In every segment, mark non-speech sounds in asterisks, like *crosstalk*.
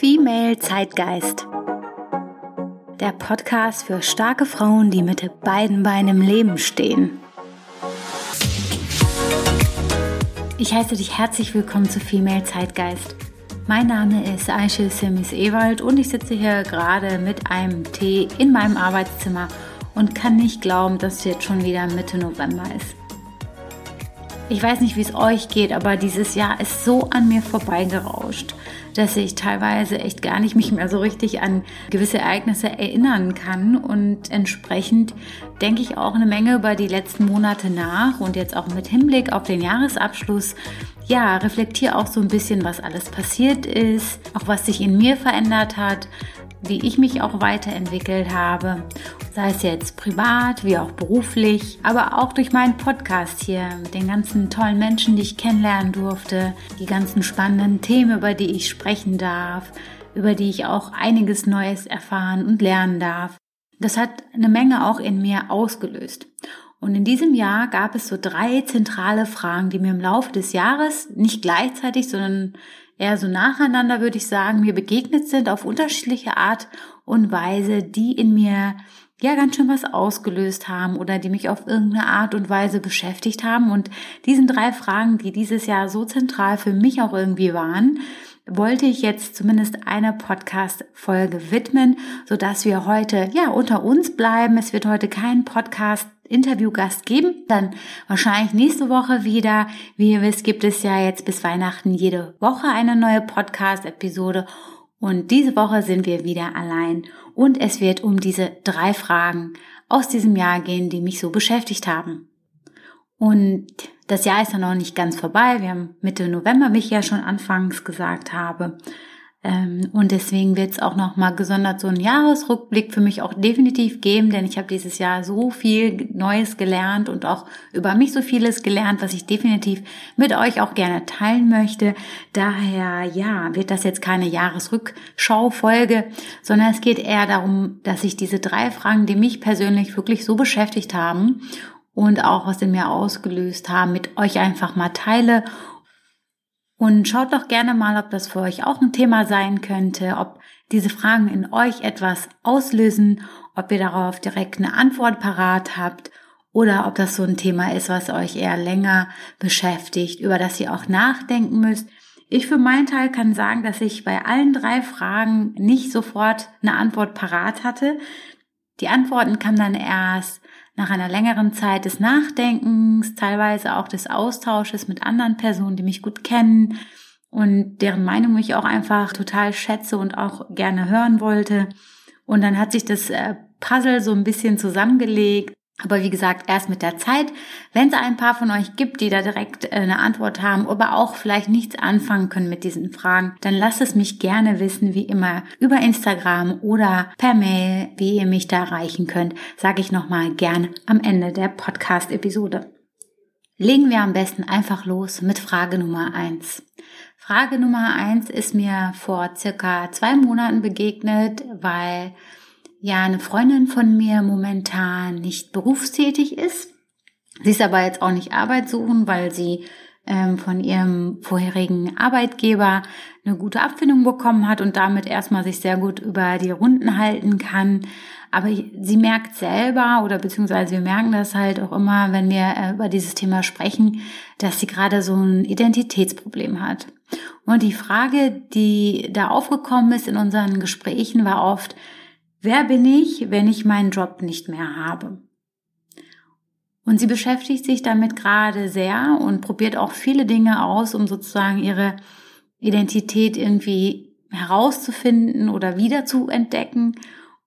Female Zeitgeist. Der Podcast für starke Frauen, die mit beiden Beinen im Leben stehen. Ich heiße dich herzlich willkommen zu Female Zeitgeist. Mein Name ist Aisha Simis Ewald und ich sitze hier gerade mit einem Tee in meinem Arbeitszimmer und kann nicht glauben, dass es jetzt schon wieder Mitte November ist. Ich weiß nicht, wie es euch geht, aber dieses Jahr ist so an mir vorbeigerauscht, dass ich teilweise echt gar nicht mich mehr so richtig an gewisse Ereignisse erinnern kann und entsprechend denke ich auch eine Menge über die letzten Monate nach und jetzt auch mit Hinblick auf den Jahresabschluss. Ja, reflektiere auch so ein bisschen, was alles passiert ist, auch was sich in mir verändert hat, wie ich mich auch weiterentwickelt habe, sei es jetzt privat wie auch beruflich, aber auch durch meinen Podcast hier mit den ganzen tollen Menschen, die ich kennenlernen durfte, die ganzen spannenden Themen, über die ich sprechen darf, über die ich auch einiges Neues erfahren und lernen darf. Das hat eine Menge auch in mir ausgelöst. Und in diesem Jahr gab es so drei zentrale Fragen, die mir im Laufe des Jahres nicht gleichzeitig, sondern eher so nacheinander, würde ich sagen, mir begegnet sind auf unterschiedliche Art und Weise, die in mir ja ganz schön was ausgelöst haben oder die mich auf irgendeine Art und Weise beschäftigt haben. Und diesen drei Fragen, die dieses Jahr so zentral für mich auch irgendwie waren, wollte ich jetzt zumindest eine Podcast-Folge widmen, so dass wir heute ja unter uns bleiben. Es wird heute keinen Podcast Interviewgast geben. Dann wahrscheinlich nächste Woche wieder. Wie ihr wisst, gibt es ja jetzt bis Weihnachten jede Woche eine neue Podcast-Episode. Und diese Woche sind wir wieder allein. Und es wird um diese drei Fragen aus diesem Jahr gehen, die mich so beschäftigt haben. Und das Jahr ist ja noch nicht ganz vorbei. Wir haben Mitte November, wie ich ja schon anfangs gesagt habe. Ähm, und deswegen wird es auch nochmal gesondert so einen Jahresrückblick für mich auch definitiv geben, denn ich habe dieses Jahr so viel Neues gelernt und auch über mich so vieles gelernt, was ich definitiv mit euch auch gerne teilen möchte. Daher, ja, wird das jetzt keine Jahresrückschau-Folge, sondern es geht eher darum, dass ich diese drei Fragen, die mich persönlich wirklich so beschäftigt haben und auch was in mir ausgelöst haben, mit euch einfach mal teile und schaut doch gerne mal, ob das für euch auch ein Thema sein könnte, ob diese Fragen in euch etwas auslösen, ob ihr darauf direkt eine Antwort parat habt oder ob das so ein Thema ist, was euch eher länger beschäftigt, über das ihr auch nachdenken müsst. Ich für meinen Teil kann sagen, dass ich bei allen drei Fragen nicht sofort eine Antwort parat hatte. Die Antworten kamen dann erst nach einer längeren Zeit des Nachdenkens, teilweise auch des Austausches mit anderen Personen, die mich gut kennen und deren Meinung ich auch einfach total schätze und auch gerne hören wollte. Und dann hat sich das äh, Puzzle so ein bisschen zusammengelegt aber wie gesagt, erst mit der Zeit. Wenn es ein paar von euch gibt, die da direkt äh, eine Antwort haben, aber auch vielleicht nichts anfangen können mit diesen Fragen, dann lasst es mich gerne wissen, wie immer über Instagram oder per Mail, wie ihr mich da erreichen könnt, sage ich nochmal gern am Ende der Podcast-Episode. Legen wir am besten einfach los mit Frage Nummer eins. Frage Nummer eins ist mir vor circa zwei Monaten begegnet, weil ja eine Freundin von mir momentan nicht berufstätig ist. Sie ist aber jetzt auch nicht Arbeit suchen, weil sie ähm, von ihrem vorherigen Arbeitgeber eine gute Abfindung bekommen hat und damit erstmal sich sehr gut über die Runden halten kann. Aber sie merkt selber oder beziehungsweise wir merken das halt auch immer, wenn wir äh, über dieses Thema sprechen, dass sie gerade so ein Identitätsproblem hat. Und die Frage, die da aufgekommen ist in unseren Gesprächen, war oft, Wer bin ich, wenn ich meinen Job nicht mehr habe? Und sie beschäftigt sich damit gerade sehr und probiert auch viele Dinge aus, um sozusagen ihre Identität irgendwie herauszufinden oder wieder zu entdecken.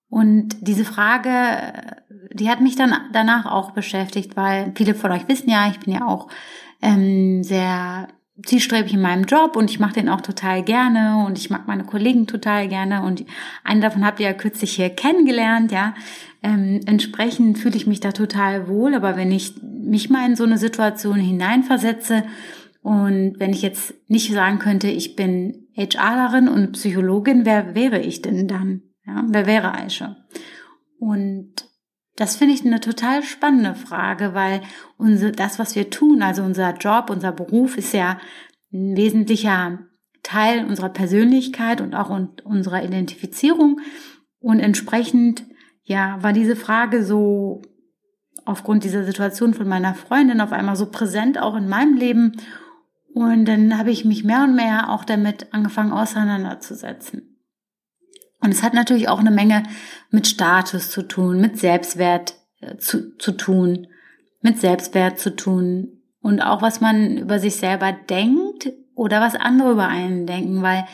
Und diese Frage, die hat mich dann danach auch beschäftigt, weil viele von euch wissen ja, ich bin ja auch ähm, sehr zielstrebig in meinem Job und ich mache den auch total gerne und ich mag meine Kollegen total gerne und einen davon habt ihr ja kürzlich hier kennengelernt, ja. Ähm, entsprechend fühle ich mich da total wohl, aber wenn ich mich mal in so eine Situation hineinversetze und wenn ich jetzt nicht sagen könnte, ich bin HRlerin und Psychologin, wer wäre ich denn dann? Ja, wer wäre Aisha? Und das finde ich eine total spannende Frage, weil unser, das, was wir tun, also unser Job, unser Beruf ist ja ein wesentlicher Teil unserer Persönlichkeit und auch unserer Identifizierung. Und entsprechend, ja, war diese Frage so aufgrund dieser Situation von meiner Freundin auf einmal so präsent auch in meinem Leben. Und dann habe ich mich mehr und mehr auch damit angefangen auseinanderzusetzen. Und es hat natürlich auch eine Menge mit Status zu tun, mit Selbstwert äh, zu, zu tun, mit Selbstwert zu tun und auch was man über sich selber denkt oder was andere über einen denken, weil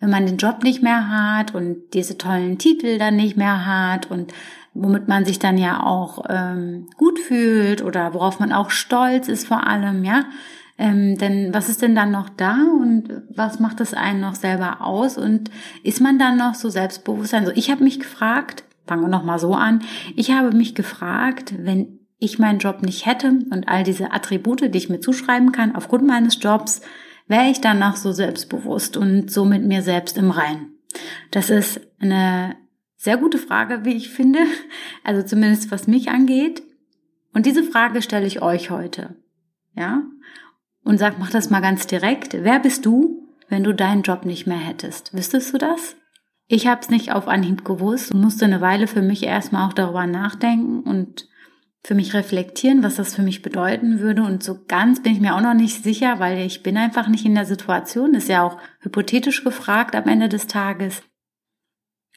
wenn man den Job nicht mehr hat und diese tollen Titel dann nicht mehr hat und womit man sich dann ja auch ähm, gut fühlt oder worauf man auch stolz ist vor allem, ja. Ähm, denn was ist denn dann noch da und was macht es einen noch selber aus und ist man dann noch so selbstbewusst? Also ich habe mich gefragt, fangen wir noch mal so an, ich habe mich gefragt, wenn ich meinen Job nicht hätte und all diese Attribute, die ich mir zuschreiben kann aufgrund meines Jobs, wäre ich dann noch so selbstbewusst und so mit mir selbst im Rein? Das ist eine sehr gute Frage, wie ich finde. Also zumindest was mich angeht. Und diese Frage stelle ich euch heute. Ja? Und sag, mach das mal ganz direkt. Wer bist du, wenn du deinen Job nicht mehr hättest? Wüsstest du das? Ich habe es nicht auf Anhieb gewusst und musste eine Weile für mich erstmal auch darüber nachdenken und für mich reflektieren, was das für mich bedeuten würde. Und so ganz bin ich mir auch noch nicht sicher, weil ich bin einfach nicht in der Situation. Ist ja auch hypothetisch gefragt am Ende des Tages.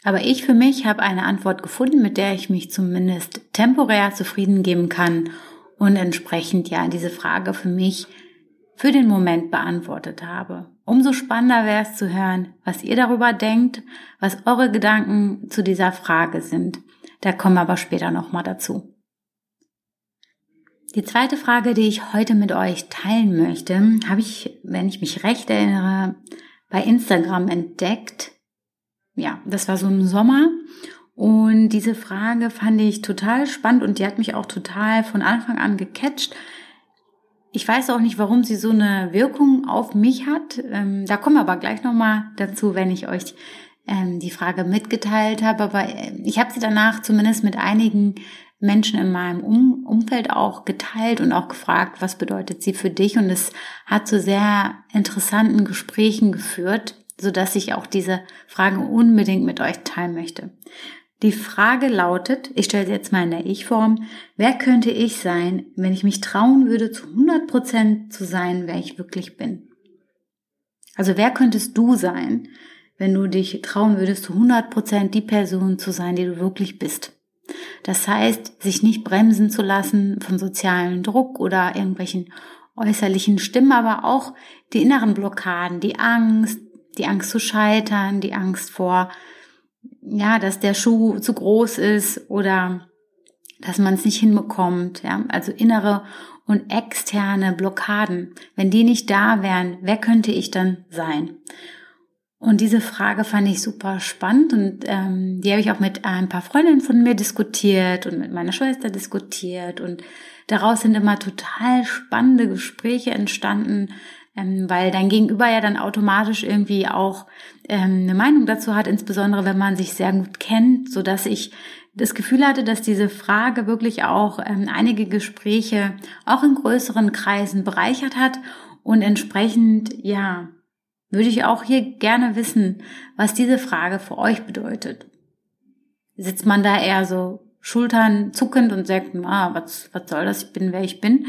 Aber ich für mich habe eine Antwort gefunden, mit der ich mich zumindest temporär zufrieden geben kann und entsprechend ja diese Frage für mich für den Moment beantwortet habe. Umso spannender wäre es zu hören, was ihr darüber denkt, was eure Gedanken zu dieser Frage sind. Da kommen wir aber später nochmal dazu. Die zweite Frage, die ich heute mit euch teilen möchte, habe ich, wenn ich mich recht erinnere, bei Instagram entdeckt ja, das war so im Sommer. Und diese Frage fand ich total spannend und die hat mich auch total von Anfang an gecatcht. Ich weiß auch nicht, warum sie so eine Wirkung auf mich hat. Ähm, da kommen wir aber gleich nochmal dazu, wenn ich euch ähm, die Frage mitgeteilt habe. Aber äh, ich habe sie danach zumindest mit einigen Menschen in meinem um Umfeld auch geteilt und auch gefragt, was bedeutet sie für dich? Und es hat zu sehr interessanten Gesprächen geführt so dass ich auch diese Frage unbedingt mit euch teilen möchte. Die Frage lautet, ich stelle sie jetzt mal in der Ich-Form, wer könnte ich sein, wenn ich mich trauen würde, zu 100 Prozent zu sein, wer ich wirklich bin? Also wer könntest du sein, wenn du dich trauen würdest, zu 100 Prozent die Person zu sein, die du wirklich bist? Das heißt, sich nicht bremsen zu lassen von sozialen Druck oder irgendwelchen äußerlichen Stimmen, aber auch die inneren Blockaden, die Angst, die Angst zu scheitern, die Angst vor, ja, dass der Schuh zu groß ist oder dass man es nicht hinbekommt, ja, also innere und externe Blockaden. Wenn die nicht da wären, wer könnte ich dann sein? Und diese Frage fand ich super spannend und ähm, die habe ich auch mit ein paar Freundinnen von mir diskutiert und mit meiner Schwester diskutiert und daraus sind immer total spannende Gespräche entstanden, ähm, weil dein Gegenüber ja dann automatisch irgendwie auch ähm, eine Meinung dazu hat, insbesondere wenn man sich sehr gut kennt, so dass ich das Gefühl hatte, dass diese Frage wirklich auch ähm, einige Gespräche auch in größeren Kreisen bereichert hat und entsprechend, ja, würde ich auch hier gerne wissen, was diese Frage für euch bedeutet. Sitzt man da eher so Schultern zuckend und sagt, ah, was, was soll das, ich bin, wer ich bin?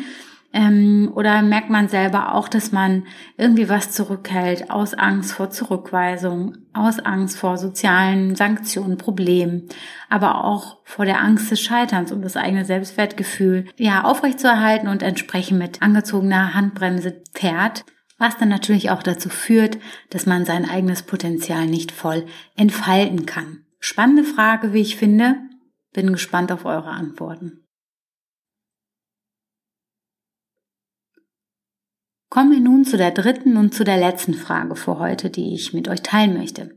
Ähm, oder merkt man selber auch, dass man irgendwie was zurückhält aus Angst vor Zurückweisung, aus Angst vor sozialen Sanktionen, Problemen, aber auch vor der Angst des Scheiterns, um das eigene Selbstwertgefühl ja aufrechtzuerhalten und entsprechend mit angezogener Handbremse fährt, was dann natürlich auch dazu führt, dass man sein eigenes Potenzial nicht voll entfalten kann. Spannende Frage, wie ich finde. Bin gespannt auf eure Antworten. Kommen wir nun zu der dritten und zu der letzten Frage für heute, die ich mit euch teilen möchte.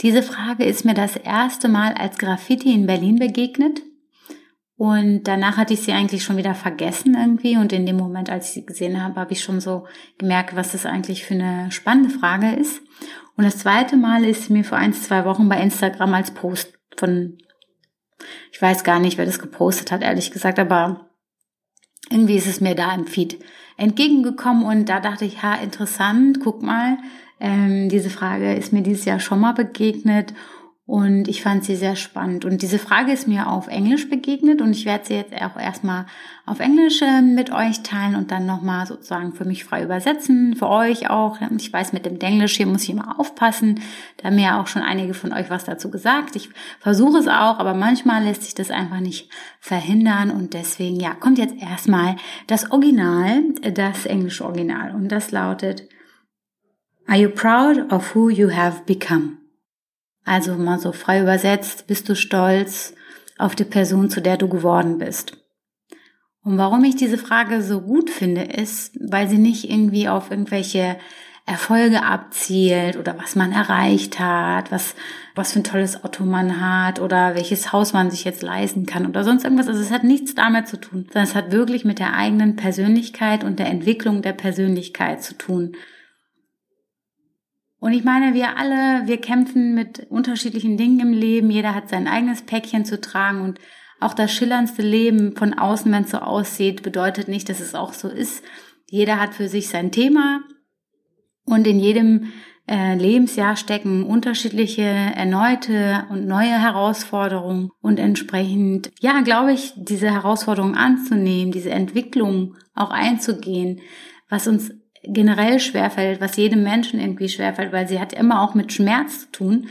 Diese Frage ist mir das erste Mal als Graffiti in Berlin begegnet und danach hatte ich sie eigentlich schon wieder vergessen irgendwie und in dem Moment, als ich sie gesehen habe, habe ich schon so gemerkt, was das eigentlich für eine spannende Frage ist. Und das zweite Mal ist mir vor ein, zwei Wochen bei Instagram als Post von, ich weiß gar nicht, wer das gepostet hat, ehrlich gesagt, aber irgendwie ist es mir da im Feed entgegengekommen? Und da dachte ich, ha, interessant, guck mal, ähm, diese Frage ist mir dieses Jahr schon mal begegnet und ich fand sie sehr spannend. Und diese Frage ist mir auf Englisch begegnet und ich werde sie jetzt auch erstmal auf Englisch äh, mit euch teilen und dann nochmal sozusagen für mich frei übersetzen, für euch auch. Ich weiß, mit dem Englisch hier muss ich immer aufpassen. Da haben mir auch schon einige von euch was dazu gesagt. Ich versuche es auch, aber manchmal lässt sich das einfach nicht verhindern und deswegen, ja, kommt jetzt erstmal das Original, das englische Original und das lautet Are you proud of who you have become? Also mal so frei übersetzt, bist du stolz auf die Person, zu der du geworden bist? Und warum ich diese Frage so gut finde, ist, weil sie nicht irgendwie auf irgendwelche Erfolge abzielt oder was man erreicht hat, was, was für ein tolles Auto man hat oder welches Haus man sich jetzt leisten kann oder sonst irgendwas. Also es hat nichts damit zu tun, sondern es hat wirklich mit der eigenen Persönlichkeit und der Entwicklung der Persönlichkeit zu tun. Und ich meine, wir alle, wir kämpfen mit unterschiedlichen Dingen im Leben. Jeder hat sein eigenes Päckchen zu tragen und auch das schillerndste Leben von außen, wenn es so aussieht, bedeutet nicht, dass es auch so ist. Jeder hat für sich sein Thema und in jedem äh, Lebensjahr stecken unterschiedliche, erneute und neue Herausforderungen und entsprechend, ja, glaube ich, diese Herausforderungen anzunehmen, diese Entwicklung auch einzugehen, was uns generell schwerfällt, was jedem Menschen irgendwie schwerfällt, weil sie hat immer auch mit Schmerz zu tun,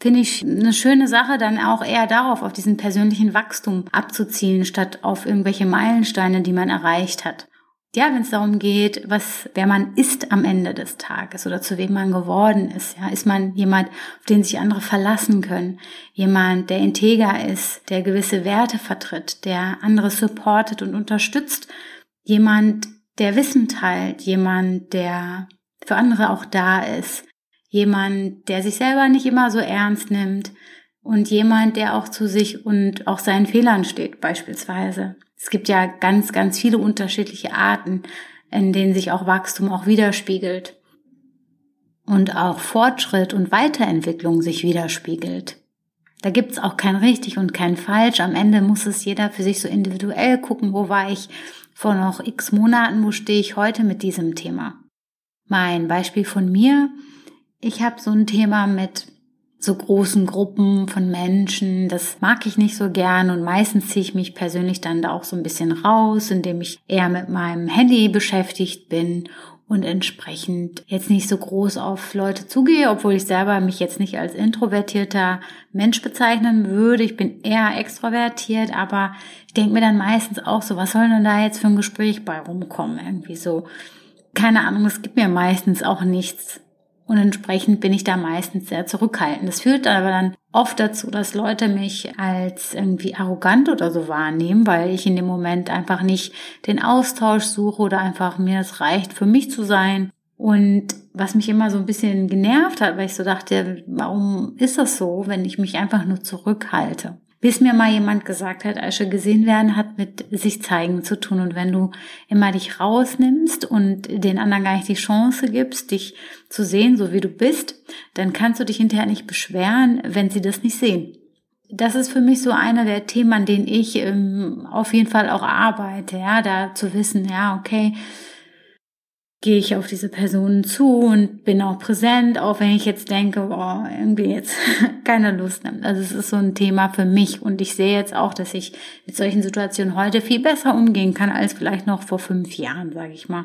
finde ich eine schöne Sache, dann auch eher darauf, auf diesen persönlichen Wachstum abzuzielen, statt auf irgendwelche Meilensteine, die man erreicht hat. Ja, wenn es darum geht, was, wer man ist am Ende des Tages oder zu wem man geworden ist. Ja, ist man jemand, auf den sich andere verlassen können? Jemand, der integer ist, der gewisse Werte vertritt, der andere supportet und unterstützt? Jemand, der Wissen teilt, jemand, der für andere auch da ist, jemand, der sich selber nicht immer so ernst nimmt und jemand, der auch zu sich und auch seinen Fehlern steht beispielsweise. Es gibt ja ganz, ganz viele unterschiedliche Arten, in denen sich auch Wachstum auch widerspiegelt und auch Fortschritt und Weiterentwicklung sich widerspiegelt. Da gibt's auch kein richtig und kein falsch. Am Ende muss es jeder für sich so individuell gucken, wo war ich vor noch x Monaten, wo stehe ich heute mit diesem Thema. Mein Beispiel von mir, ich habe so ein Thema mit so großen Gruppen von Menschen, das mag ich nicht so gern und meistens ziehe ich mich persönlich dann da auch so ein bisschen raus, indem ich eher mit meinem Handy beschäftigt bin und entsprechend jetzt nicht so groß auf Leute zugehe, obwohl ich selber mich jetzt nicht als introvertierter Mensch bezeichnen würde. Ich bin eher extrovertiert, aber ich denke mir dann meistens auch so, was soll denn da jetzt für ein Gespräch bei rumkommen? Irgendwie so. Keine Ahnung, es gibt mir meistens auch nichts. Und entsprechend bin ich da meistens sehr zurückhaltend. Das führt aber dann oft dazu, dass Leute mich als irgendwie arrogant oder so wahrnehmen, weil ich in dem Moment einfach nicht den Austausch suche oder einfach mir es reicht, für mich zu sein. Und was mich immer so ein bisschen genervt hat, weil ich so dachte, warum ist das so, wenn ich mich einfach nur zurückhalte? Bis mir mal jemand gesagt hat, Aische, gesehen werden hat mit sich zeigen zu tun. Und wenn du immer dich rausnimmst und den anderen gar nicht die Chance gibst, dich zu sehen, so wie du bist, dann kannst du dich hinterher nicht beschweren, wenn sie das nicht sehen. Das ist für mich so einer der Themen, an denen ich ähm, auf jeden Fall auch arbeite, ja, da zu wissen, ja, okay, gehe ich auf diese Personen zu und bin auch präsent, auch wenn ich jetzt denke, boah, irgendwie jetzt *laughs* keine Lust nimmt. Also es ist so ein Thema für mich und ich sehe jetzt auch, dass ich mit solchen Situationen heute viel besser umgehen kann als vielleicht noch vor fünf Jahren, sage ich mal.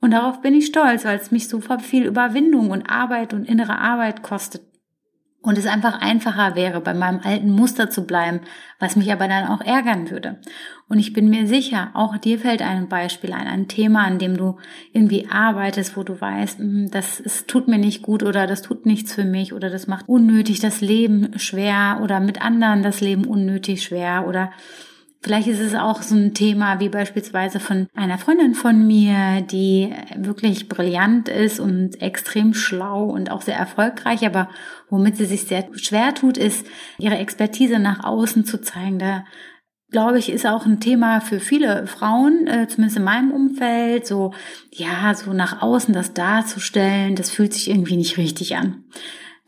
Und darauf bin ich stolz, weil es mich so viel Überwindung und Arbeit und innere Arbeit kostet, und es einfach einfacher wäre, bei meinem alten Muster zu bleiben, was mich aber dann auch ärgern würde. Und ich bin mir sicher, auch dir fällt ein Beispiel ein, ein Thema, an dem du irgendwie arbeitest, wo du weißt, hm, das es tut mir nicht gut oder das tut nichts für mich oder das macht unnötig das Leben schwer oder mit anderen das Leben unnötig schwer oder Vielleicht ist es auch so ein Thema wie beispielsweise von einer Freundin von mir, die wirklich brillant ist und extrem schlau und auch sehr erfolgreich, aber womit sie sich sehr schwer tut, ist, ihre Expertise nach außen zu zeigen. Da glaube ich, ist auch ein Thema für viele Frauen, äh, zumindest in meinem Umfeld, so, ja, so nach außen das darzustellen, das fühlt sich irgendwie nicht richtig an.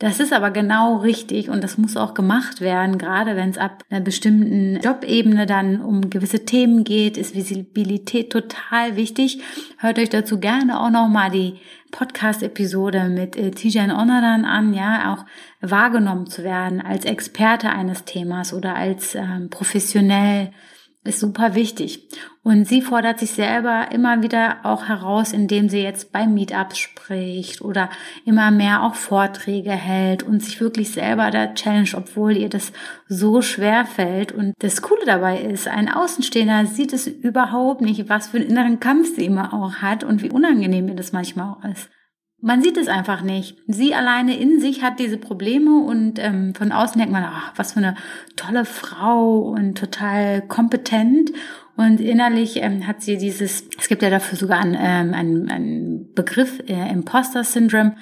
Das ist aber genau richtig und das muss auch gemacht werden, gerade wenn es ab einer bestimmten Jobebene dann um gewisse Themen geht, ist Visibilität total wichtig. Hört euch dazu gerne auch nochmal die Podcast-Episode mit äh, Tijan Onaran an, ja, auch wahrgenommen zu werden als Experte eines Themas oder als ähm, professionell ist super wichtig. Und sie fordert sich selber immer wieder auch heraus, indem sie jetzt bei Meetups spricht oder immer mehr auch Vorträge hält und sich wirklich selber da challenge, obwohl ihr das so schwer fällt. Und das Coole dabei ist, ein Außenstehender sieht es überhaupt nicht, was für einen inneren Kampf sie immer auch hat und wie unangenehm ihr das manchmal auch ist. Man sieht es einfach nicht. Sie alleine in sich hat diese Probleme und ähm, von außen denkt man, ach, was für eine tolle Frau und total kompetent. Und innerlich ähm, hat sie dieses, es gibt ja dafür sogar einen, ähm, einen, einen Begriff, äh, Imposter-Syndrom,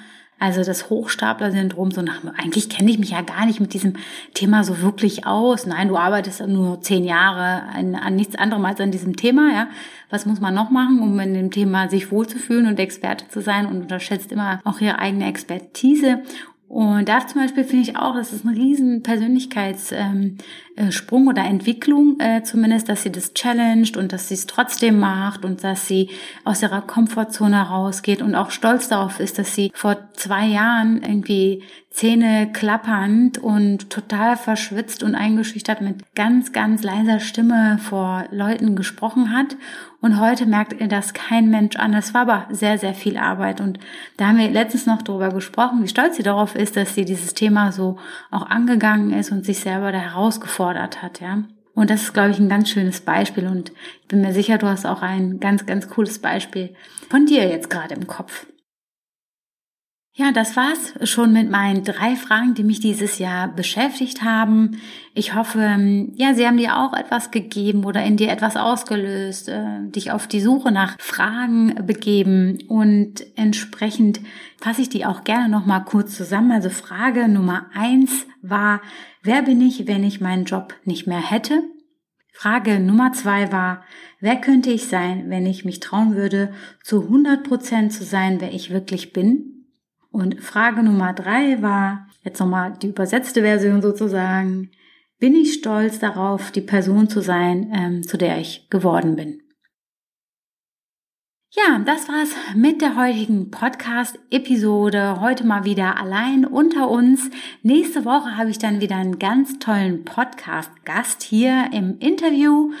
also das Hochstapler-Syndrom, so nach, eigentlich kenne ich mich ja gar nicht mit diesem Thema so wirklich aus. Nein, du arbeitest nur zehn Jahre an, an nichts anderem als an diesem Thema, ja. Was muss man noch machen, um in dem Thema sich wohlzufühlen und Experte zu sein und unterschätzt immer auch ihre eigene Expertise. Und da zum Beispiel finde ich auch, das ist ein riesen Persönlichkeitssprung äh, oder Entwicklung äh, zumindest, dass sie das challenged und dass sie es trotzdem macht und dass sie aus ihrer Komfortzone rausgeht und auch stolz darauf ist, dass sie vor zwei Jahren irgendwie Zähne klappernd und total verschwitzt und eingeschüchtert mit ganz, ganz leiser Stimme vor Leuten gesprochen hat. Und heute merkt ihr das kein Mensch an. Das war aber sehr, sehr viel Arbeit. Und da haben wir letztens noch darüber gesprochen, wie stolz sie darauf ist, dass sie dieses Thema so auch angegangen ist und sich selber da herausgefordert hat, ja. Und das ist, glaube ich, ein ganz schönes Beispiel. Und ich bin mir sicher, du hast auch ein ganz, ganz cooles Beispiel von dir jetzt gerade im Kopf. Ja, das war's schon mit meinen drei Fragen, die mich dieses Jahr beschäftigt haben. Ich hoffe, ähm, ja, sie haben dir auch etwas gegeben oder in dir etwas ausgelöst, äh, dich auf die Suche nach Fragen begeben und entsprechend fasse ich die auch gerne nochmal kurz zusammen. Also Frage Nummer eins war, wer bin ich, wenn ich meinen Job nicht mehr hätte? Frage Nummer zwei war, wer könnte ich sein, wenn ich mich trauen würde, zu 100 Prozent zu sein, wer ich wirklich bin? Und Frage Nummer drei war, jetzt nochmal die übersetzte Version sozusagen, bin ich stolz darauf, die Person zu sein, ähm, zu der ich geworden bin. Ja, das war's mit der heutigen Podcast-Episode. Heute mal wieder allein unter uns. Nächste Woche habe ich dann wieder einen ganz tollen Podcast-Gast hier im Interview.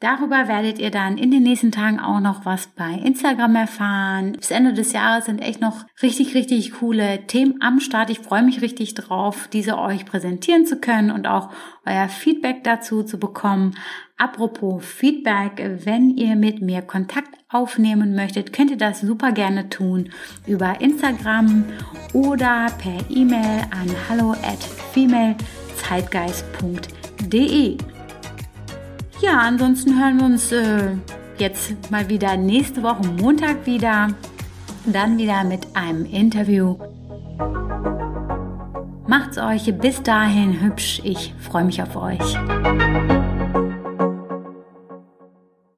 Darüber werdet ihr dann in den nächsten Tagen auch noch was bei Instagram erfahren. Bis Ende des Jahres sind echt noch richtig, richtig coole Themen am Start. Ich freue mich richtig drauf, diese euch präsentieren zu können und auch euer Feedback dazu zu bekommen. Apropos Feedback, wenn ihr mit mir Kontakt aufnehmen möchtet, könnt ihr das super gerne tun über Instagram oder per E-Mail an hallo at femalezeitgeist.de. Ja, ansonsten hören wir uns äh, jetzt mal wieder nächste Woche Montag wieder. Dann wieder mit einem Interview. Macht's euch bis dahin hübsch. Ich freue mich auf euch.